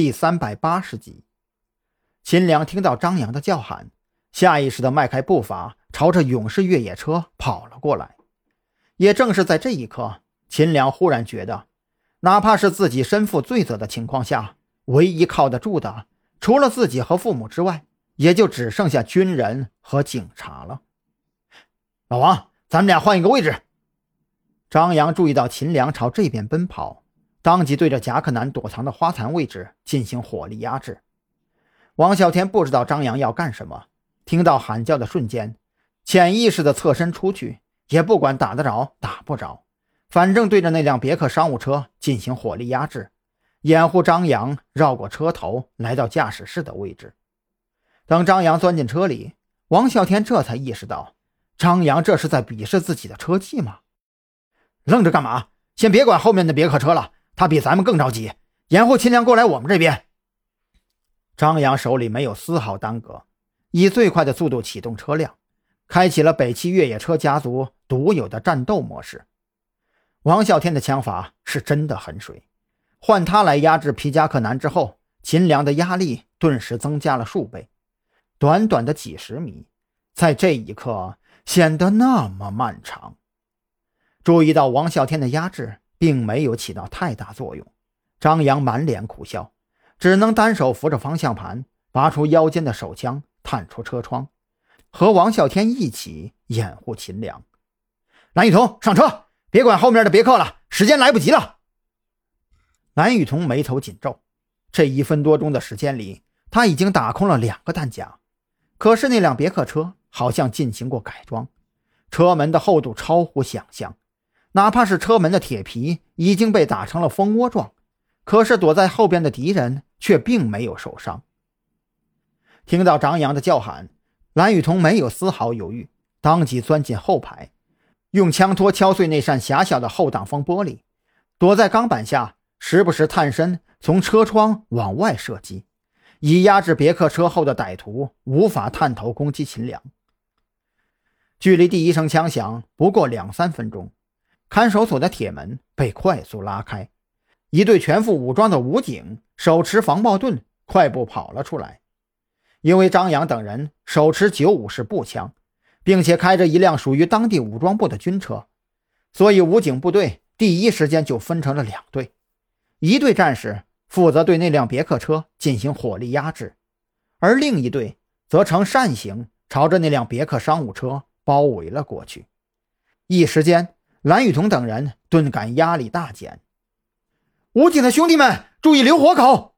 第三百八十集。秦良听到张扬的叫喊，下意识地迈开步伐，朝着勇士越野车跑了过来。也正是在这一刻，秦良忽然觉得，哪怕是自己身负罪责的情况下，唯一靠得住的，除了自己和父母之外，也就只剩下军人和警察了。老王，咱们俩换一个位置。张扬注意到秦良朝这边奔跑，当即对着贾克南躲藏的花坛位置进行火力压制。王啸天不知道张扬要干什么，听到喊叫的瞬间，潜意识的侧身出去，也不管打得着打不着，反正对着那辆别克商务车进行火力压制，掩护张扬绕过车头来到驾驶室的位置。等张扬钻进车里，王啸天这才意识到，张扬这是在鄙视自己的车技吗？愣着干嘛？先别管后面的别克车了，他比咱们更着急，掩护秦良过来我们这边。张扬手里没有丝毫耽搁，以最快的速度启动车辆，开启了北汽越野车家族独有的战斗模式。王啸天的枪法是真的很水，换他来压制皮夹克男之后，秦良的压力顿时增加了数倍。短短的几十米，在这一刻显得那么漫长。注意到王啸天的压制并没有起到太大作用，张扬满脸苦笑，只能单手扶着方向盘，拔出腰间的手枪，探出车窗，和王啸天一起掩护秦良。蓝雨桐上车，别管后面的别克了，时间来不及了。蓝雨桐眉头紧皱，这一分多钟的时间里，他已经打空了两个弹夹，可是那辆别克车好像进行过改装，车门的厚度超乎想象。哪怕是车门的铁皮已经被打成了蜂窝状，可是躲在后边的敌人却并没有受伤。听到张扬的叫喊，蓝雨桐没有丝毫犹豫，当即钻进后排，用枪托敲碎那扇狭小的后挡风玻璃，躲在钢板下，时不时探身从车窗往外射击，以压制别克车后的歹徒无法探头攻击秦良。距离第一声枪响不过两三分钟。看守所的铁门被快速拉开，一队全副武装的武警手持防爆盾快步跑了出来。因为张扬等人手持九五式步枪，并且开着一辆属于当地武装部的军车，所以武警部队第一时间就分成了两队：一队战士负责对那辆别克车进行火力压制，而另一队则呈扇形朝着那辆别克商务车包围了过去。一时间。蓝雨桐等人顿感压力大减。武警的兄弟们，注意留活口！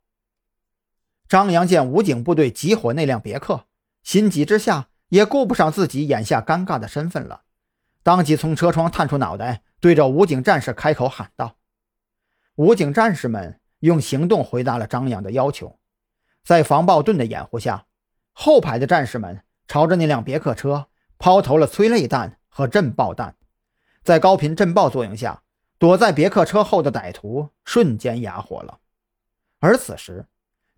张扬见武警部队集火那辆别克，心急之下也顾不上自己眼下尴尬的身份了，当即从车窗探出脑袋，对着武警战士开口喊道：“武警战士们用行动回答了张扬的要求，在防爆盾的掩护下，后排的战士们朝着那辆别克车抛投了催泪弹和震爆弹。”在高频震爆作用下，躲在别克车后的歹徒瞬间哑火了。而此时，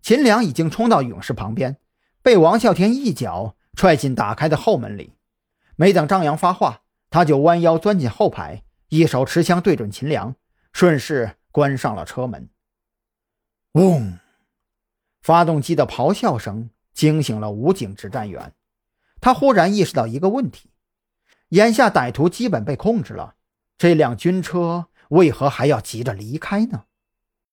秦良已经冲到勇士旁边，被王啸天一脚踹进打开的后门里。没等张扬发话，他就弯腰钻进后排，一手持枪对准秦良，顺势关上了车门。嗡！发动机的咆哮声惊醒了武警指战员，他忽然意识到一个问题。眼下歹徒基本被控制了，这辆军车为何还要急着离开呢？